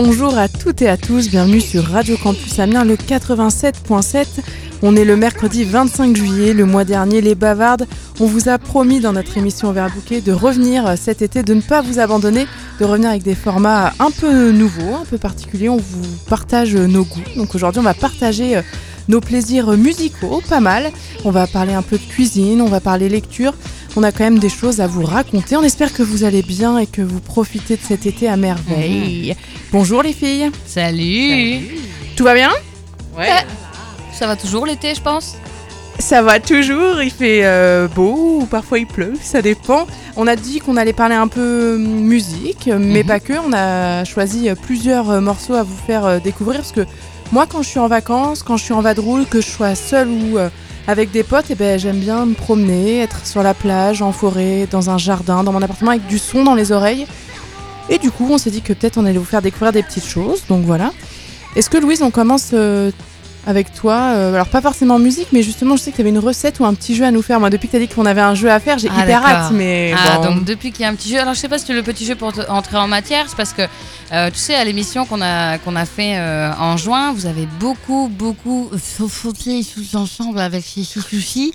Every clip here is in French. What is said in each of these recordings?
Bonjour à toutes et à tous, bienvenue sur Radio Campus Amiens le 87.7. On est le mercredi 25 juillet, le mois dernier, les bavardes, on vous a promis dans notre émission Overbooké de revenir cet été, de ne pas vous abandonner, de revenir avec des formats un peu nouveaux, un peu particuliers, on vous partage nos goûts. Donc aujourd'hui on va partager euh, nos plaisirs musicaux, pas mal. On va parler un peu de cuisine, on va parler lecture. On a quand même des choses à vous raconter. On espère que vous allez bien et que vous profitez de cet été à merveille. Bonjour les filles. Salut. Tout va bien Ouais. Ça va toujours l'été, je pense. Ça va toujours, il fait euh, beau ou parfois il pleut, ça dépend. On a dit qu'on allait parler un peu musique, mais Mhm. pas que. On a choisi plusieurs morceaux à vous faire euh, découvrir parce que moi, quand je suis en vacances, quand je suis en vadrouille, que je sois seule ou euh, avec des potes, eh ben, j'aime bien me promener, être sur la plage, en forêt, dans un jardin, dans mon appartement avec du son dans les oreilles. Et du coup, on s'est dit que peut-être on allait vous faire découvrir des petites choses, donc voilà. Est-ce que Louise, on commence euh, avec toi euh, Alors pas forcément musique, mais justement, je sais que tu avais une recette ou un petit jeu à nous faire. Moi, depuis que tu as dit qu'on avait un jeu à faire, j'ai Ah, hyper hâte, mais Ah, bon. donc depuis qu'il y a un petit jeu. Alors, je sais pas si c'est le petit jeu pour entrer en matière, c'est parce que, euh, tu sais, à l'émission qu'on a, qu'on a fait euh, en juin, vous avez beaucoup, beaucoup sauté tous ensemble avec ces soucis.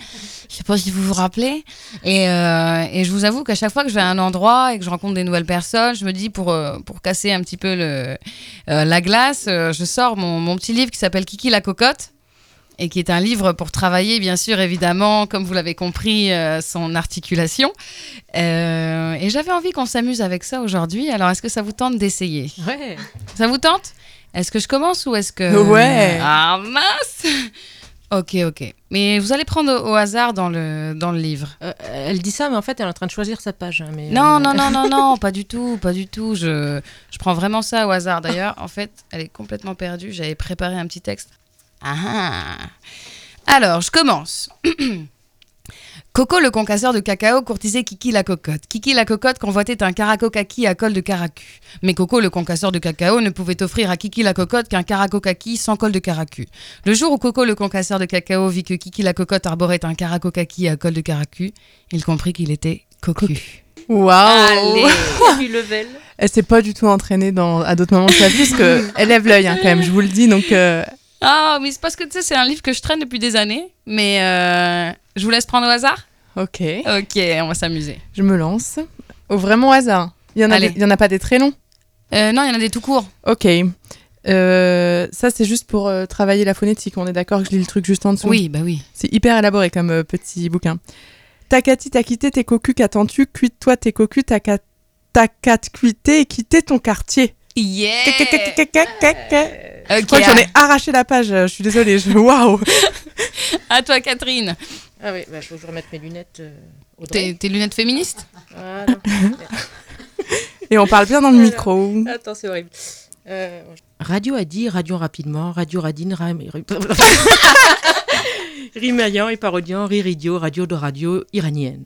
Je sais pas si vous vous rappelez. Et, euh, et je vous avoue qu'à chaque fois que je vais à un endroit et que je rencontre des nouvelles personnes, je me dis, pour, euh, pour casser un petit peu le, euh, la glace, je sors mon, mon petit livre qui s'appelle Kiki la cocotte. et qui est un livre pour travailler, bien sûr, évidemment, comme vous l'avez compris, euh, son articulation. Euh, et j'avais envie qu'on s'amuse avec ça aujourd'hui. Alors, est-ce que ça vous tente d'essayer? Ouais. Ça vous tente? Est-ce que je commence ou est-ce que... Ouais. Ah, mince Ok, ok. Mais vous allez prendre au, hasard dans le, dans le livre. Euh, elle dit ça, mais en fait, elle est en train de choisir sa page. hein, mais, Non, euh, non, non, non, non, pas du tout, pas du tout. Je, je prends vraiment ça au hasard. D'ailleurs, en fait, elle est complètement perdue. J'avais préparé un petit texte. Ah ah. Alors, je commence. Coco le concasseur de cacao courtisait Kiki la cocotte. Kiki la cocotte convoitait un caraco kaki à col de caracu. Mais Coco le concasseur de cacao ne pouvait offrir à Kiki la cocotte qu'un caraco kaki sans col de caracu. Le jour où Coco le concasseur de cacao vit que Kiki la cocotte arborait un caraco kaki à col de caracu, il comprit qu'il était cocu. Waouh Allez, du level. Elle s'est pas du tout entraînée dans, à d'autres moments de sa vie, parce que elle lève l'œil hein, quand même, je vous le dis, donc... euh, Ah, mais c'est parce que tu sais, c'est un livre que je traîne depuis des années. Mais euh, je vous laisse prendre au hasard? Ok, Ok, on va s'amuser. je me lance. Au vraiment hasard. Il y en a, des- il y en a pas des très longs? Euh, non, il y en a des tout courts. Ok. Euh, ça, c'est juste pour euh, travailler la phonétique. On est d'accord que je lis le truc juste en dessous? Oui, bah oui. C'est hyper élaboré comme euh, petit bouquin. Takati, t'as quitté tes cocus, qu'attends-tu? Cuite-toi tes cocus, t'as qu'à t'as qu'à te cuiter et quitter ton quartier. Yeah Je crois que j'en ai arraché la page, je suis désolée. Je... Waouh à, toi, Catherine. Ah oui, bah, faut que je remette mes lunettes. euh. Tes, tes lunettes féministes? Voilà. Et on parle bien dans le micro. Attends, c'est horrible. Euh, radio a dit, radio rapidement, radio radine, ram... rimaillant et parodiant, rire idiot, radio de radio iranienne.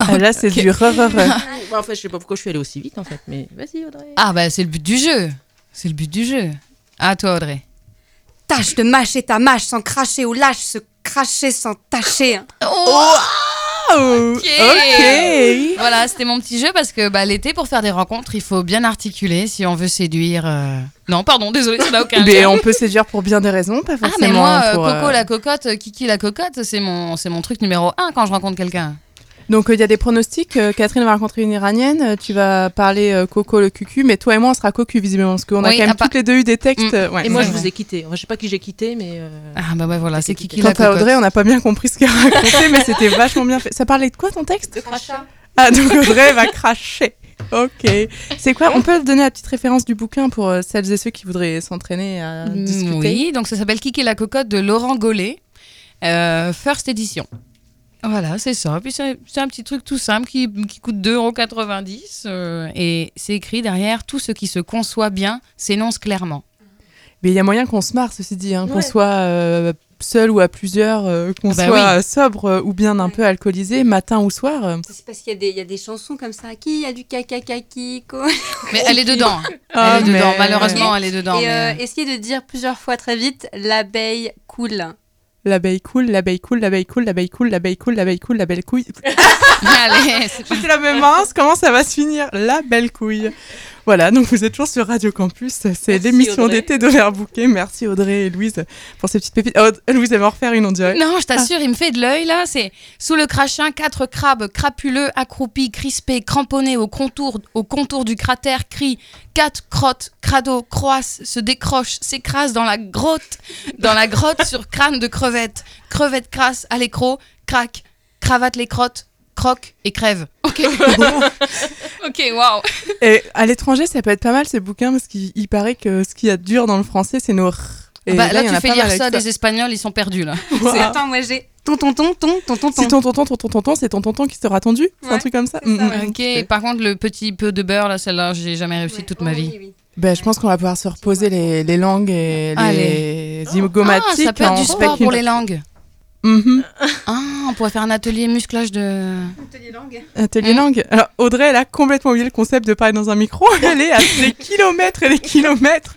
Ah, là, c'est Ok. du re, re, re. Bah, en fait, je sais pas pourquoi je suis allée aussi vite, en fait, mais vas-y, Audrey. Ah, bah c'est le but du jeu. C'est le but du jeu. À toi, Audrey. Tâche de mâcher ta mâche sans cracher ou lâche se cracher sans tâcher. Oh Ok. Ok Voilà, c'était mon petit jeu parce que bah, l'été, pour faire des rencontres, il faut bien articuler si on veut séduire. euh, Non, pardon, désolé, ça n'a aucun Mais on peut séduire pour bien des raisons, pas Ah, forcément mais moi, euh, pour, Coco euh, la cocotte, euh, Kiki la cocotte, c'est mon, c'est mon truc numéro un quand je rencontre quelqu'un. Donc, euh, il y a des pronostics. euh, Catherine va rencontrer une iranienne. euh, Tu vas parler euh, Coco le cucu. Mais toi et moi, on sera cocu, visiblement. Parce qu'on a quand même part- toutes les deux eu des textes. Mm. ouais, Et moi, je vous ai quitté. Enfin, je sais pas qui j'ai quitté, mais. euh, Ah, bah ouais, voilà, c'est Kiki Quant la à. Audrey, on n'a pas bien compris ce qu'elle racontait, mais c'était vachement bien fait. Ça parlait de quoi ton texte? De crachat. Ah, donc Audrey va cracher. Ok. C'est quoi? On peut donner la petite référence du bouquin pour euh, celles et ceux qui voudraient s'entraîner à Mm, discuter? Oui, donc ça s'appelle Kiki la cocotte de Laurent Gollet, euh, first edition. Voilà, c'est ça. Puis c'est un petit truc tout simple qui, qui coûte 2,90€ euh, et c'est écrit derrière tout ce qui se conçoit bien s'énonce clairement. Mais il y a moyen qu'on se marre, ceci dit, hein, qu'on soit euh, seul ou à plusieurs, euh, qu'on Ah bah soit oui. sobre euh, ou bien un peu alcoolisé, matin ou soir. C'est parce qu'il y, a des- il y a des chansons comme ça. Qui a du caca kaki quoi? Mais elle est dedans. Ah, elle est dedans. mais- Malheureusement, elle est dedans. Et mais, essayez de dire plusieurs fois très vite l'abeille cool. L'abeille cool, l'abeille cool, l'abeille cool, l'abeille cool, l'abeille cool, l'abeille cool, la belle couille. Allez, c'est la même mince, comment ça va se finir? La belle couille. Voilà, donc vous êtes toujours sur Radio Campus. C'est l'émission d'été d'Overbooké. Merci Audrey et Louise pour ces petites pépites. Oh, Louise, elle va refaire une, on dirait. Non, je t'assure, il me fait de l'œil là. C'est sous le crachin, quatre crabes crapuleux, accroupis, crispés, cramponnés au contour, au contour du cratère, crient quatre crottes, crado, croissent, se décrochent, s'écrasent dans la grotte, dans la grotte sur crâne de crevettes. Crevettes crasse à l'écro, craque, cravate les crottes, croque et crève. Ok. ok, waouh. Et à l'étranger, ça peut être pas mal ces bouquins parce qu'il il paraît que ce qu'il y a de dur dans le français, c'est nos. Et Bah, là, tu fais lire ça, des Espagnols, ils sont perdus là. Wow. Attends, moi j'ai ton ton ton ton ton ton Si ton tonton, ton tonton, tonton, c'est ton tonton qui sera tendu C'est un Ouais, truc comme ça, ça, Mm, ouais. mm. Ok, par contre, le petit peu de beurre là, celle-là, j'ai jamais réussi toute ma vie. Ben, je pense qu'on va pouvoir se reposer les, les langues et les zygomatiques. Ah, ça peut être du sport une- pour les langues. Mhm. Ah, on pourrait faire un atelier musclage de. Atelier Mm. langue. Alors, Audrey, elle a complètement oublié le concept de parler dans un micro. Elle est à des kilomètres et des kilomètres.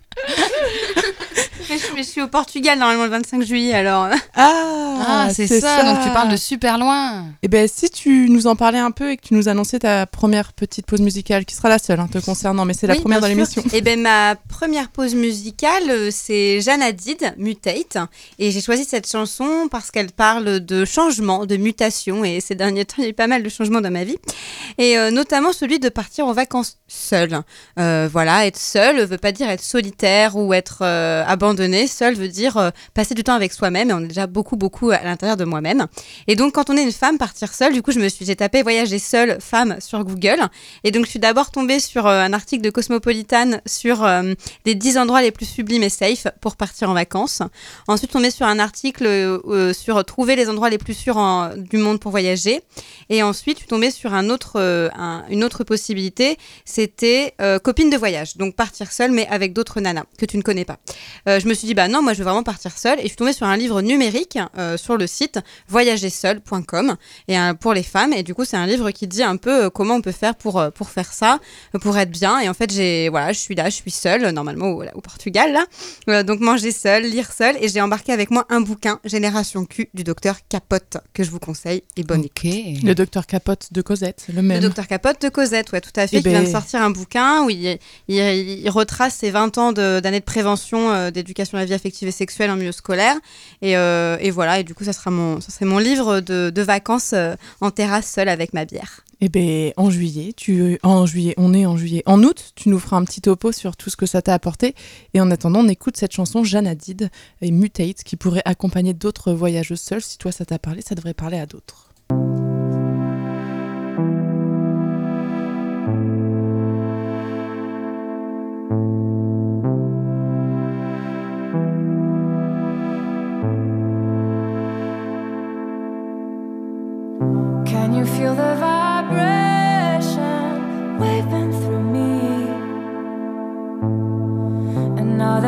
Mais je, mais je suis au Portugal normalement le 25 juillet alors. Ah, Ah, c'est ça, donc tu parles de super loin. Eh ben, si tu nous en parlais un peu et que tu nous annonçais ta première petite pause musicale, qui sera la seule hein, te concernant, mais c'est la Oui, première dans l'émission. Et ben ma première pause musicale, euh, c'est Jeanne Hadid, Mutate, et j'ai choisi cette chanson parce qu'elle parle de changement, de mutation, et ces derniers temps il y a eu pas mal de changements dans ma vie, et euh, notamment celui de partir en vacances seul. Euh, voilà, être seul veut pas dire être solitaire ou être euh, abandonné. Seul veut dire euh, passer du temps avec soi-même, et on est déjà beaucoup beaucoup à l'intérieur de moi-même. Et donc quand on est une femme, partir seule, du coup je me suis, j'ai tapé voyager seule femme sur Google. Et donc, je suis d'abord tombée sur euh, un article de Cosmopolitan sur les 10 endroits les plus sublimes et safe pour partir en vacances. Ensuite, tombée sur un article sur trouver les endroits les plus sûrs du monde pour voyager. Et ensuite, je suis tombée sur un autre, un- une autre possibilité. C'était euh, copine de voyage. Donc, partir seule, mais avec d'autres que tu ne connais pas. Euh, je me suis dit, bah non, moi, je veux vraiment partir seule. Et je suis tombée sur un livre numérique euh, sur le site voyagerseul.com et euh, pour les femmes. Et du coup, c'est un livre qui dit un peu euh, comment on peut faire pour, euh, pour faire ça, pour être bien. Et en fait, j'ai voilà, je suis là, je suis seule, normalement au, au Portugal. Là. Euh, donc, manger seule, lire seule. Et j'ai embarqué avec moi un bouquin, Génération Q, du docteur Capote, que je vous conseille. Et bonne écoute. Ok. Le docteur Capote de Cosette, le même. Le docteur Capote de Cosette, ouais, tout à fait, Eh qui vient de ben- sortir un bouquin où il, il, il retrace ses 20 ans de- d'années de, prévention euh, d'éducation à la vie affective et sexuelle en milieu scolaire. Et, euh, et voilà, et du coup, ça sera mon, ça serait mon livre de, de vacances euh, en terrasse seule avec ma bière. Eh ben, en juillet, tu, en juillet, on est en juillet. En août, tu nous feras un petit topo sur tout ce que ça t'a apporté. Et en attendant, on écoute cette chanson Jeanne Hadid et Mutate qui pourrait accompagner d'autres voyageuses seules. Si toi ça t'a parlé, ça devrait parler à d'autres.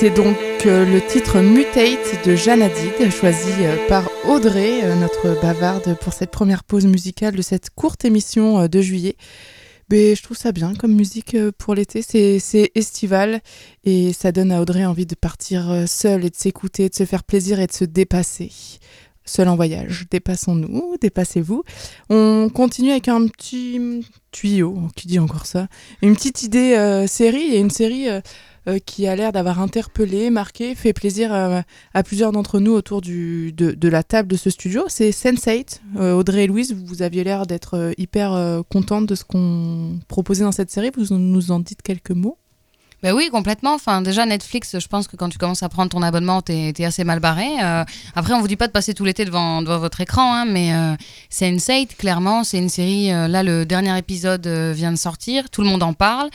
C'était donc euh, le titre Mutate de Jeanne Hadid, choisi euh, par Audrey, euh, notre bavarde, pour cette première pause musicale de cette courte émission de juillet. Mais je trouve ça bien comme musique pour l'été, c'est estival et ça donne à Audrey envie de partir seule et de s'écouter, de se faire plaisir et de se dépasser. Seul en voyage, dépassons-nous, dépassez-vous. On continue avec un petit tuyau, qui dit encore ça Une petite idée série, a une série qui a l'air d'avoir interpellé, marqué, fait plaisir euh, à plusieurs d'entre nous autour de, la table de ce studio. C'est Sense8. Euh, Audrey et Louise, vous aviez l'air d'être euh, hyper euh, contente de ce qu'on proposait dans cette série. Vous nous en dites quelques mots Ben oui, complètement. Enfin, déjà, Netflix, je pense que quand tu commences à prendre ton abonnement, t'es es assez mal barré. Euh, après, on vous dit pas de passer tout l'été devant, devant votre écran, hein, mais euh, c'est Sense8, clairement. C'est une série, euh, là, le dernier épisode euh, vient de sortir. Tout le monde en parle.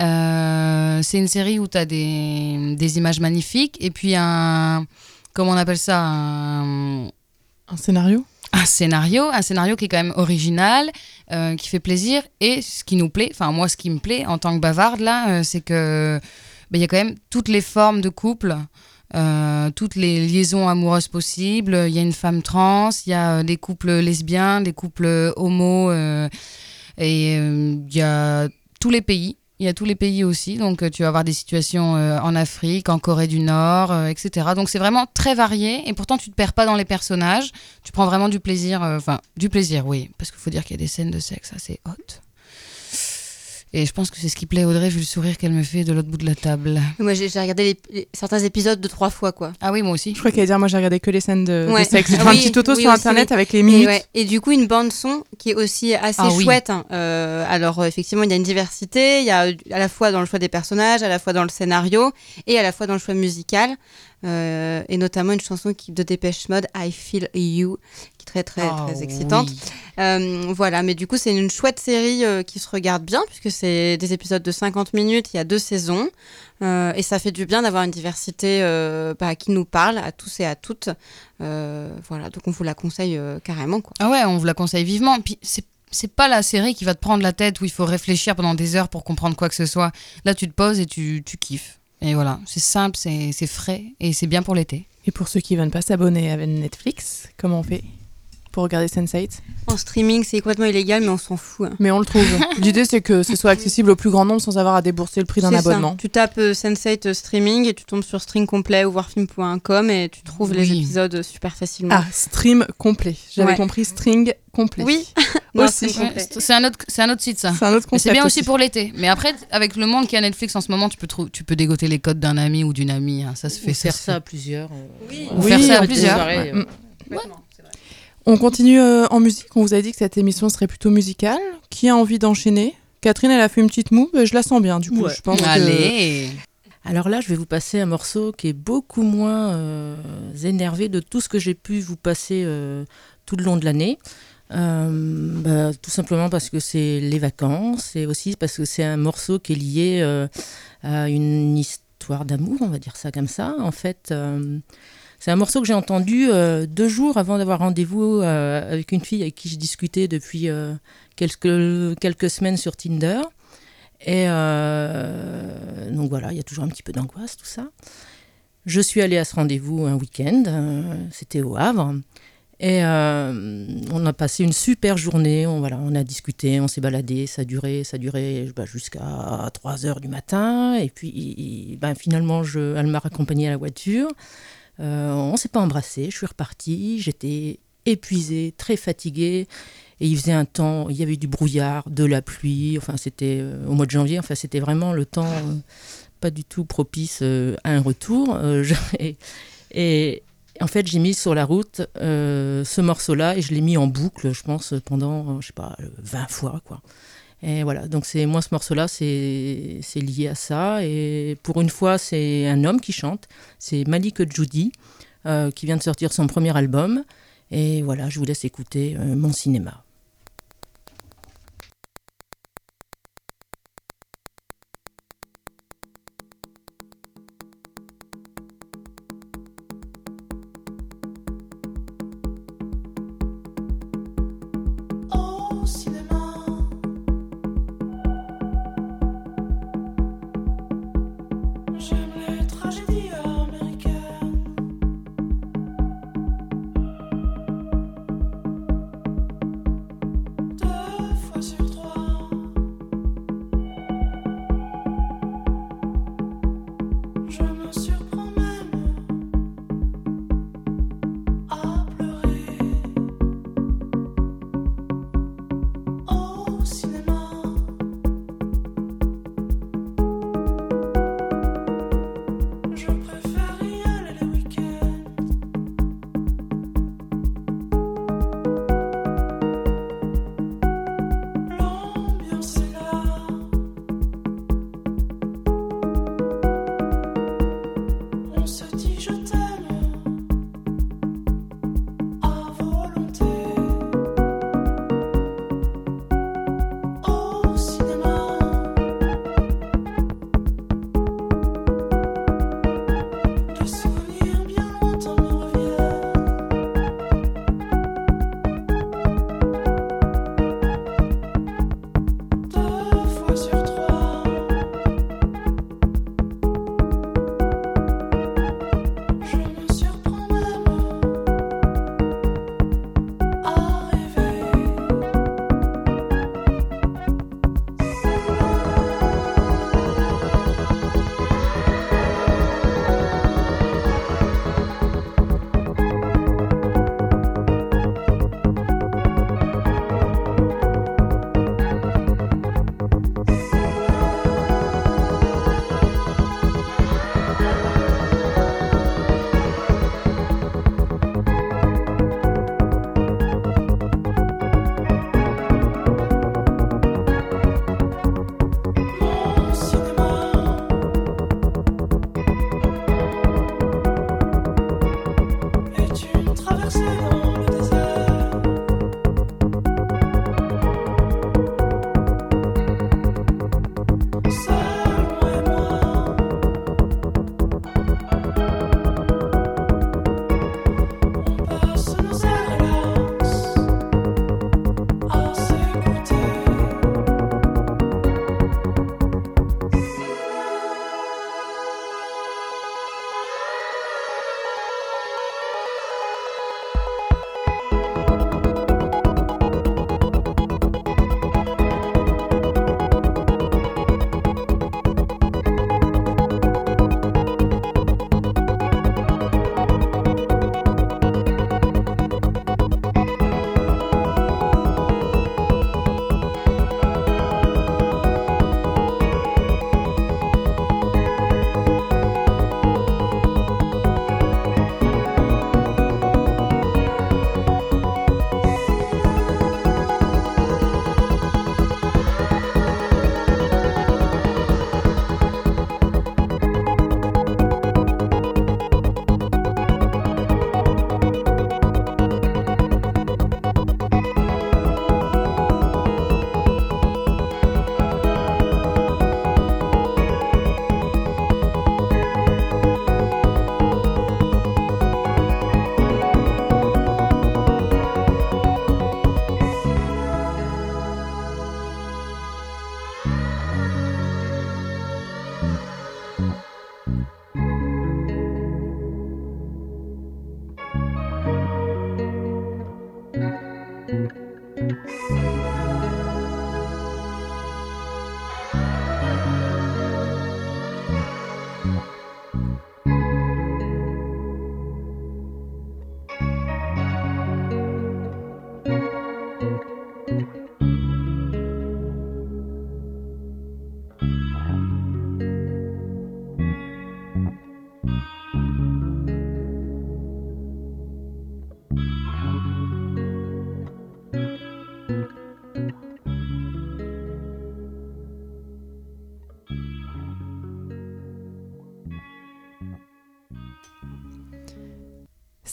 Euh, c'est une série où tu as des, des images magnifiques et puis un. Comment on appelle ça? Un scénario? Un scénario, un scénario qui est quand même original, euh, qui fait plaisir. Et ce qui nous plaît, enfin moi ce qui me plaît en tant que bavarde là, euh, c'est que ben, il y a quand même toutes les formes de couple, euh, toutes les liaisons amoureuses possibles. Il y a une femme trans, il y a des couples lesbiens, des couples homo, et il y a tous les pays. Il y a tous les pays aussi, donc euh, tu vas avoir des situations euh, en Afrique, en Corée du Nord, euh, etc. Donc c'est vraiment très varié et pourtant tu te perds pas dans les personnages. Tu prends vraiment du plaisir, enfin du plaisir, oui, parce qu'il faut dire qu'il y a des scènes de sexe assez hautes. Et je pense que c'est ce qui plaît à Audrey vu le sourire qu'elle me fait de l'autre bout de la table. Moi, j'ai regardé les- les- certains épisodes de trois fois, quoi. Ah oui, moi aussi. Je crois qu'elle allait dire, moi j'ai regardé que les scènes de, de Ouais. sexe. J'ai fait un oui, petit auto oui sur aussi, internet oui. avec les Et, minutes. ouais, et du coup, une bande son qui est aussi assez Ah oui. chouette. hein. Euh, alors, euh, effectivement, il y a une diversité. Il y a euh, à la fois dans le choix des personnages, à la fois dans le scénario et à la fois dans le choix musical. Euh, et notamment une chanson qui, de Dépêche Mode, I Feel You, qui est très, très, Ah très excitante. oui. Euh, voilà, mais du coup, c'est une chouette série euh, qui se regarde bien, puisque c'est des épisodes de 50 minutes, il y a deux saisons. Et ça fait du bien d'avoir une diversité bah, qui nous parle à tous et à toutes. Voilà, donc on vous la conseille carrément. Quoi. Ah ouais, on vous la conseille vivement. Puis c'est c'est pas la série qui va te prendre la tête où il faut réfléchir pendant des heures pour comprendre quoi que ce soit. Là, tu te poses et tu, tu kiffes. Et voilà, c'est simple, c'est frais et c'est bien pour l'été. Et pour ceux qui veulent pas s'abonner à Netflix, comment on fait? Pour regarder Sense8 En streaming, c'est complètement illégal, mais on s'en fout. hein. Mais on le trouve. L'idée c'est que ce soit accessible au plus grand nombre sans avoir à débourser le prix d'un ça. abonnement. Tu tapes euh, Sense8 euh, streaming et tu tombes sur string complet ou voirfilm.com et tu trouves les épisodes euh, super facilement. Ah, stream complet. J'avais Ouais. compris string complet. Oui. Non, Aussi. stream c'est un, autre- c'est un autre site, ça. C'est un autre Mais c'est concept. bien aussi pour l'été. Mais après, avec le monde qui a Netflix en ce moment, tu peux, tu peux dégoter les codes d'un ami ou d'une amie. hein. Ça se fait Ou faire se ça fait. à plusieurs. euh, Ou Oui, faire ça à plusieurs. soirée, Ouais. euh, On continue euh, en musique. On vous a dit que cette émission serait plutôt musicale. Qui a envie d'enchaîner? Catherine, elle a fait une petite moue. mais Je la sens bien, du coup. Ouais. Je pense que- Allez Alors là, je vais vous passer un morceau qui est beaucoup moins euh, énervé de tout ce que j'ai pu vous passer euh, tout le long de l'année. Euh, bah, tout simplement parce que c'est les vacances et aussi parce que c'est un morceau qui est lié euh, à une histoire d'amour, on va dire ça comme ça. En fait, euh, c'est un morceau que j'ai entendu euh, deux jours avant d'avoir rendez-vous euh, avec une fille avec qui je discutais depuis euh, quelques, quelques semaines sur Tinder. Et donc voilà, il y a toujours un petit peu d'angoisse, tout ça. Je suis allée à ce rendez-vous un week-end, c'était au Havre. Et on a passé une super journée, on, voilà, on a discuté, on s'est baladé, ça a duré, ça a bah, jusqu'à 3 heures du matin. Et puis ben, finalement, je, elle m'a raccompagnée à la voiture. Euh, on s'est pas embrassé, je suis repartie, j'étais épuisée, très fatiguée. Et il faisait un temps, il y avait du brouillard, de la pluie, enfin c'était euh, au mois de janvier, enfin c'était vraiment le temps euh, pas du tout propice euh, à un retour. Et, et en fait j'ai mis sur la route ce morceau-là et je l'ai mis en boucle, je pense, pendant, je sais pas, euh, 20 fois quoi. Et voilà, donc c'est moi ce morceau-là, c'est lié à ça. Et pour une fois, c'est un homme qui chante, c'est Malik Judy, euh, qui vient de sortir son premier album. Et voilà, je vous laisse écouter euh, mon cinéma.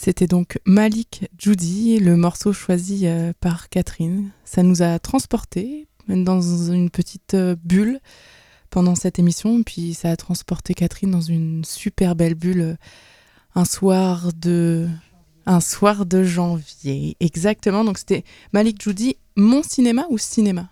C'était donc Malik Judy, le morceau choisi euh, par Catherine. Ça nous a transportés dans une petite euh, bulle pendant cette émission, puis ça a transporté Catherine dans une super belle bulle euh, un soir de un soir de janvier. Exactement. Donc c'était Malik Judy, mon cinéma ou cinéma?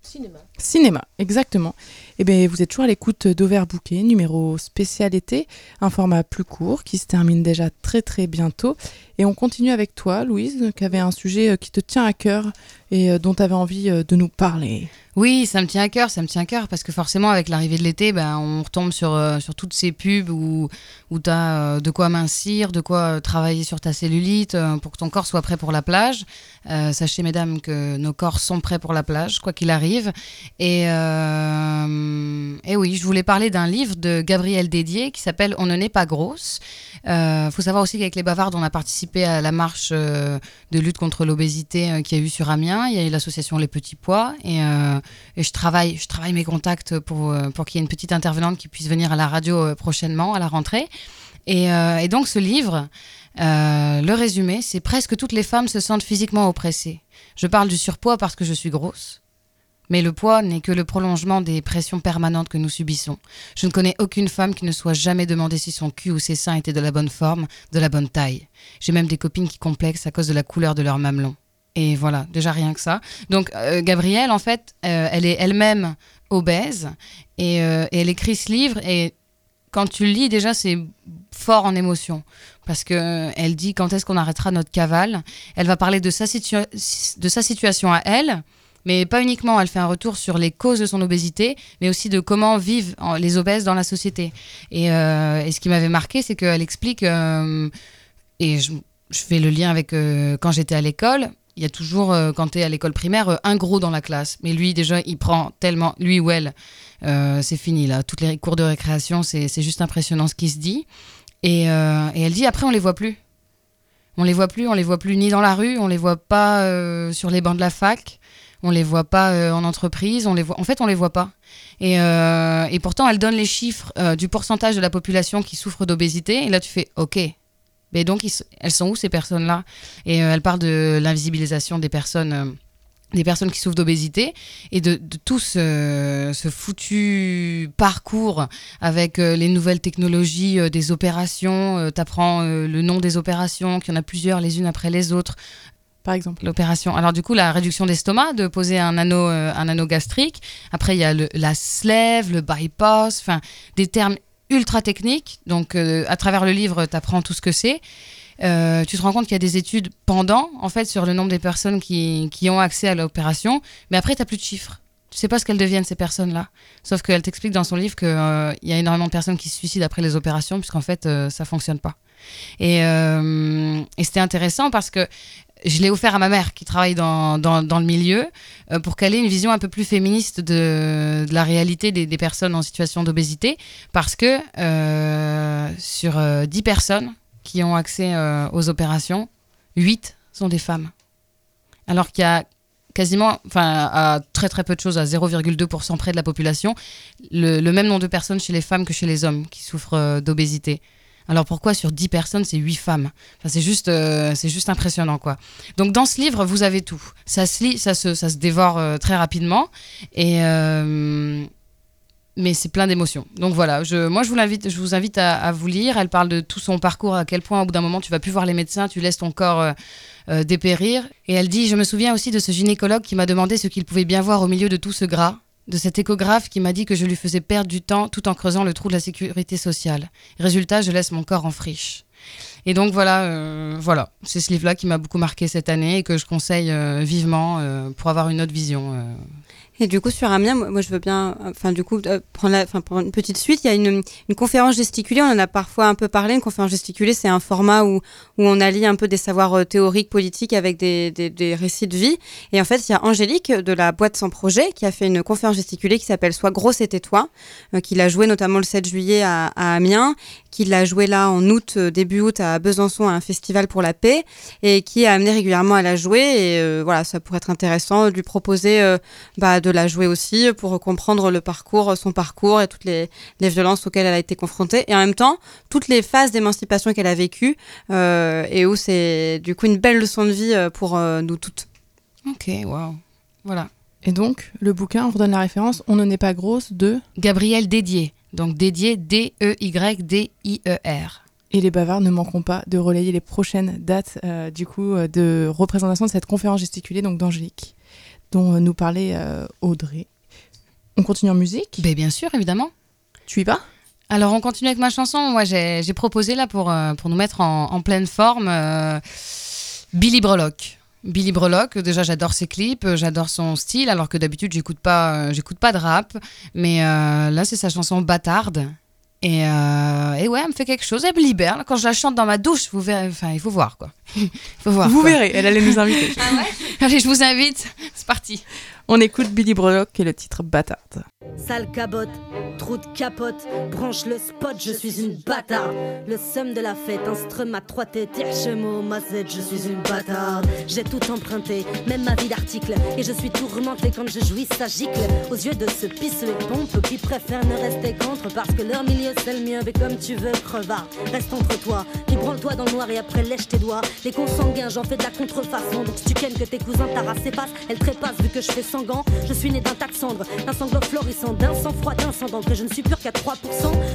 Cinéma. Cinéma, exactement. Eh bien, vous êtes toujours à l'écoute d'Overbooké, numéro spécial été, un format plus court qui se termine déjà très très bientôt. Et on continue avec toi, Louise, qui avait un sujet euh, qui te tient à cœur et euh, dont tu avais envie euh, de nous parler. Oui, ça me tient à cœur, ça me tient à cœur parce que forcément avec l'arrivée de l'été, ben, on retombe sur, sur toutes ces pubs où, où tu as de quoi mincir, de quoi travailler sur ta cellulite pour que ton corps soit prêt pour la plage. Sachez mesdames que nos corps sont prêts pour la plage, quoi qu'il arrive. Et, euh, et oui, je voulais parler d'un livre de Gabriel Dédier qui s'appelle On ne n'est pas grosse. Il faut savoir aussi qu'avec les Bavardes, on a participé à la marche euh, de lutte contre l'obésité euh, qu'il y a eu sur Amiens. Il y a eu l'association Les Petits Pois et, euh, je travaille, je travaille mes contacts pour, euh, qu'il y ait une petite intervenante qui puisse venir à la radio euh, prochainement, à la rentrée. Et, euh, donc ce livre, euh, le résumé, c'est presque toutes les femmes se sentent physiquement oppressées. Je parle du surpoids parce que je suis grosse. Mais le poids n'est que le prolongement des pressions permanentes que nous subissons. Je ne connais aucune femme qui ne soit jamais demandé si son cul ou ses seins étaient de la bonne forme, de la bonne taille. J'ai même des copines qui complexent à cause de la couleur de leur mamelon. Et voilà, déjà rien que ça. Donc euh, Gabrielle, en fait, euh, elle est elle-même obèse et, euh, et elle écrit ce livre et quand tu le lis déjà c'est fort en émotion parce que elle dit quand est-ce qu'on arrêtera notre cavale? Elle va parler de sa, situa- de sa situation à elle, mais pas uniquement. Elle fait un retour sur les causes de son obésité, mais aussi de comment vivent en- les obèses dans la société. Et, euh, et ce qui m'avait marqué, c'est qu'elle explique, euh, et je, fais le lien avec euh, quand j'étais à l'école. Il y a toujours, quand tu es à l'école primaire, un gros dans la classe. Mais lui, déjà, il prend tellement, lui ou elle, c'est fini là. Toutes les cours de récréation, c'est juste impressionnant ce qui se dit. Et, et elle dit après, on les voit plus. On les voit plus, on les voit plus ni dans la rue, on les voit pas sur les bancs de la fac, on les voit pas euh, en entreprise, on les voit. En fait, on les voit pas. Et, euh, et pourtant, elle donne les chiffres euh, du pourcentage de la population qui souffre d'obésité. Et là, tu fais OK. Mais donc, elles sont où ces personnes-là? Et euh, elle parle de l'invisibilisation des personnes. euh, des personnes qui souffrent d'obésité et de, tout ce, ce foutu parcours avec euh, les nouvelles technologies euh, des opérations. tu apprends le nom des opérations, qu'il y en a plusieurs les unes après les autres. Par exemple. L'opération. Alors du coup, la réduction d'estomac, de poser un anneau, euh, un anneau gastrique. Après, il y a le, la slève, le bypass, enfin des termes ultra techniques. Donc, euh, à travers le livre, tu apprends tout ce que c'est. Euh, tu te rends compte qu'il y a des études pendant, en fait, sur le nombre des personnes qui, qui ont accès à l'opération. Mais après, tu n'as plus de chiffres. Tu sais pas ce qu'elles deviennent, ces personnes-là. Sauf qu'elle t'explique dans son livre qu'il y a énormément de personnes qui se suicident après les opérations, puisqu'en fait, ça fonctionne pas. Et, euh, et c'était intéressant parce que je l'ai offert à ma mère qui travaille dans, dans, le milieu euh, pour qu'elle ait une vision un peu plus féministe de, la réalité des, personnes en situation d'obésité parce que euh, sur euh, 10 personnes qui ont accès aux opérations, 8 sont des femmes. Alors qu'il y a quasiment, enfin, à très très peu de choses, à 0,2% près de la population, le, même nombre de personnes chez les femmes que chez les hommes qui souffrent d'obésité. Alors pourquoi sur 10 personnes, c'est 8 femmes? Enfin, C'est juste, euh, c'est juste impressionnant, quoi. Donc dans ce livre, vous avez tout. Ça se lit, ça se, ça se dévore euh, très rapidement. Et... euh, mais c'est plein d'émotions. Donc voilà, je, moi je vous, l'invite, je vous invite à, à vous lire. Elle parle de tout son parcours, à quel point au bout d'un moment tu vas plus voir les médecins, tu laisses ton corps dépérir. Et elle dit, je me souviens aussi de ce gynécologue qui m'a demandé ce qu'il pouvait bien voir au milieu de tout ce gras, de cet échographe qui m'a dit que je lui faisais perdre du temps tout en creusant le trou de la sécurité sociale. Résultat, je laisse mon corps en friche. Et donc voilà, euh, voilà, c'est ce livre-là qui m'a beaucoup marqué cette année et que je conseille euh, vivement euh, pour avoir une autre vision. Et du coup, sur Amiens, moi, je veux bien, enfin, du coup, euh, prendre, la, enfin, prendre une petite suite. Il y a une, une conférence gesticulée, on en a parfois un peu parlé. Une conférence gesticulée, c'est un format où, où on allie un peu des savoirs euh, théoriques, politiques avec des, des, des récits de vie. Et en fait, il y a Angélique de la boîte sans projet qui a fait une conférence gesticulée qui s'appelle Sois grosse et tais-toi, euh, qu'il a joué notamment le 7 juillet à, à Amiens, qu'il a joué là en août, euh, début août à Besançon à un festival pour la paix et qui a amené régulièrement à la jouer. Et voilà, ça pourrait être intéressant de lui proposer bah, de la jouer aussi pour comprendre le parcours, son parcours et toutes les, les violences auxquelles elle a été confrontée. Et en même temps, toutes les phases d'émancipation qu'elle a vécues euh, et où c'est du coup une belle leçon de vie euh, pour euh, nous toutes. Ok, waouh. Voilà. Et donc, le bouquin, on redonne la référence, On ne n'est pas grosse de... Gabriel Dédier. Donc dédié E D-E-Y-D-I-E-R. Et les bavards ne manqueront pas de relayer les prochaines dates euh, du coup de représentation de cette conférence gesticulée donc d'Angélique dont euh, nous parlait euh, Audrey. On continue en musique? Ben, bien sûr, évidemment. Tu y vas? Alors, on continue avec ma chanson. Moi, j'ai proposé là pour, euh, pour nous mettre en, en pleine forme euh, Billy Brelock. Billy Brelock, déjà j'adore ses clips, j'adore son style, alors que d'habitude j'écoute pas, j'écoute pas de rap, mais euh, là c'est sa chanson Bâtarde. Et, euh, et ouais, elle me fait quelque chose, elle me libère. Quand je la chante dans ma douche, vous verrez, enfin il faut voir quoi. Il faut voir. Vous quoi. verrez, elle allait nous inviter. Allez, je vous invite, c'est parti. On écoute Billy Brelock et le titre Bâtarde. Sale cabotte, trou de capote, branche le spot, je suis une bâtarde. Le seum de la fête, instrument à trois têtes, irchemo, mazette, je suis une bâtarde. J'ai tout emprunté, même ma vie d'article, et je suis tourmentée quand je jouis, ça gicle. Aux yeux de ce pisse les pompes qui préfèrent ne rester qu'entre parce que leur milieu c'est le mien, mais comme tu veux, crevard. Reste entre toi, puis branle-toi dans le noir et après lèche tes doigts. Les consanguins, j'en fais de la contrefaçon, donc si tu kennes que tes cousins ta race passe, elle trépasse vu que je fais gants. Je suis né d'un tas d'un sanglot florissant, d'un sang-froid, d'un sang que je ne suis pure qu'à 3%.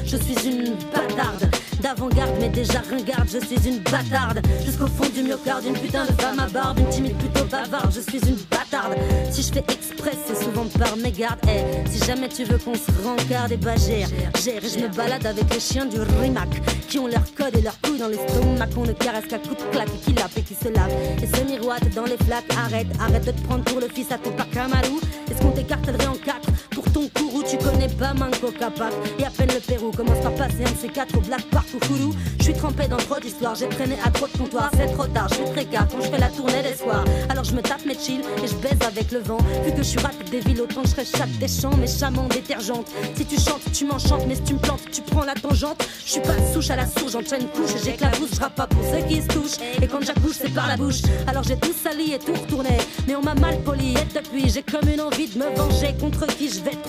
Je suis une bâtarde, d'avant-garde, mais déjà ringarde. Je suis une bâtarde, jusqu'au fond du myocarde, une putain de femme à barbe, une timide plutôt bavarde. Je suis une bâtarde. Si je fais express, c'est souvent par mégarde. Eh, si jamais tu veux qu'on se rencarde, et bah gère, gère. Je me balade avec les chiens du rimac qui ont leur code et leur couilles dans l'estomac. On ne caresse qu'à coups de claque et qui lappe et qui se lave. Et se miroite dans les flaques. Arrête, arrête de te prendre pour le fils à ton Kamalou. Est-ce qu'on t'écartelerait en quatre ton courroux Tu connais pas Manco Capac et à peine le Pérou commence par passer un de ces quatre au Black Park ou Kourou. Je suis trempé dans trop d'histoires, j'ai traîné à trop de comptoirs. C'est trop tard, je suis très car quand je fais la tournée des soirs. Alors je me tape mes chill et je baise avec le vent. Vu que je suis rat des villes, autant je serais chatte des champs, mes chamans détergentes. Si tu chantes, tu m'enchantes, mais si tu me plantes, tu prends la tangente. Je suis pas souche à la source, j'enchaîne couche j'éclabousse. Je pas pour ceux qui se touchent. Et quand j'accouche, c'est par la bouche. Alors j'ai tout sali et tout retourné. Mais on m'a mal poli et depuis, j'ai comme une envie de me venger contre qui je vais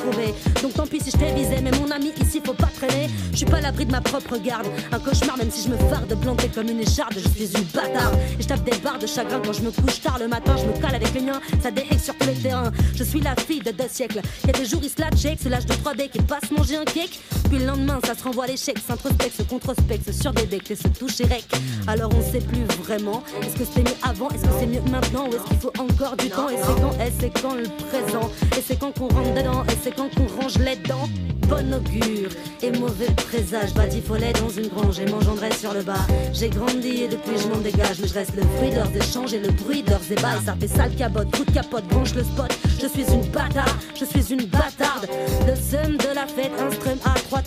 Donc tant pis si je t'ai visé, mais mon ami ici faut pas traîner. Je suis pas l'abri de ma propre garde. Un cauchemar, même si je me farde de planter comme une écharde. Je suis une bâtarde. Et je tape des barres de chagrin quand je me couche tard le matin. Je me cale avec les miens, ça déhaque sur tous les terrains. Je suis la fille de deux siècles. Y des jours, ils se la check, c'est l'âge de 3D qui passe manger un cake. Puis le lendemain, ça se renvoie à l'échec, s'introspecte, se controspecte, sur des becs et se touche et rec. Alors on sait plus vraiment. Est-ce que c'était mieux avant Est-ce que c'est mieux maintenant Ou est-ce qu'il faut encore du temps. Et c'est quand Et c'est quand le présent. Et c'est quand qu'on rentre dedans Et c'est quand qu'on range les dents. Bon augure et mauvais présage. Badi follet dans une grange et m'engendrait sur le bas. J'ai grandi et depuis je m'en dégage. Mais je reste le fruit de leurs échanges et le bruit de leurs ébats ça fait sale cabotte, coup de capote, branche le spot. Je suis une bâtarde, je suis une bâtarde. Le seum de la fête, un strum à trois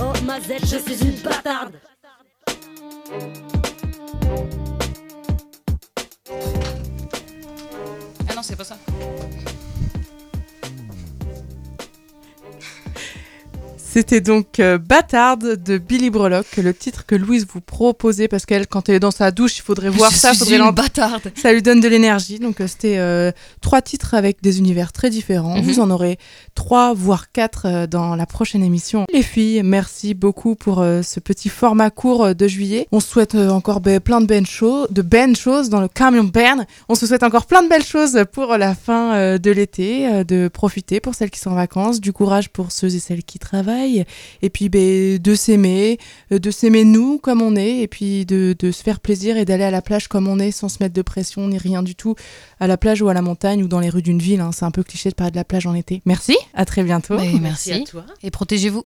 oh je suis une bâtarde Ah non, c'est pas ça. C'était donc euh, Bâtarde de Billy Brelock, le titre que Louise vous proposait parce qu'elle, quand elle est dans sa douche, il faudrait voir Je ça, suis faudrait une bâtarde. Ça lui donne de l'énergie. Donc euh, c'était euh, trois titres avec des univers très différents. Mhm. Vous en aurez trois, voire quatre euh, dans la prochaine émission. Les filles, merci beaucoup pour ce petit format court de juillet. On se souhaite encore plein de belles choses, de belles choses dans le camion Bern. On se souhaite encore plein de belles choses pour la fin de l'été, de profiter pour celles qui sont en vacances, du courage pour ceux et celles qui travaillent, et puis ben, de s'aimer, euh, de s'aimer nous comme on est, et puis de, de se faire plaisir et d'aller à la plage comme on est sans se mettre de pression ni rien du tout, à la plage ou à la montagne ou dans les rues d'une ville. hein. C'est un peu cliché de parler de la plage en été. Merci, à très bientôt. Mais à merci. toi. Et protégez-vous.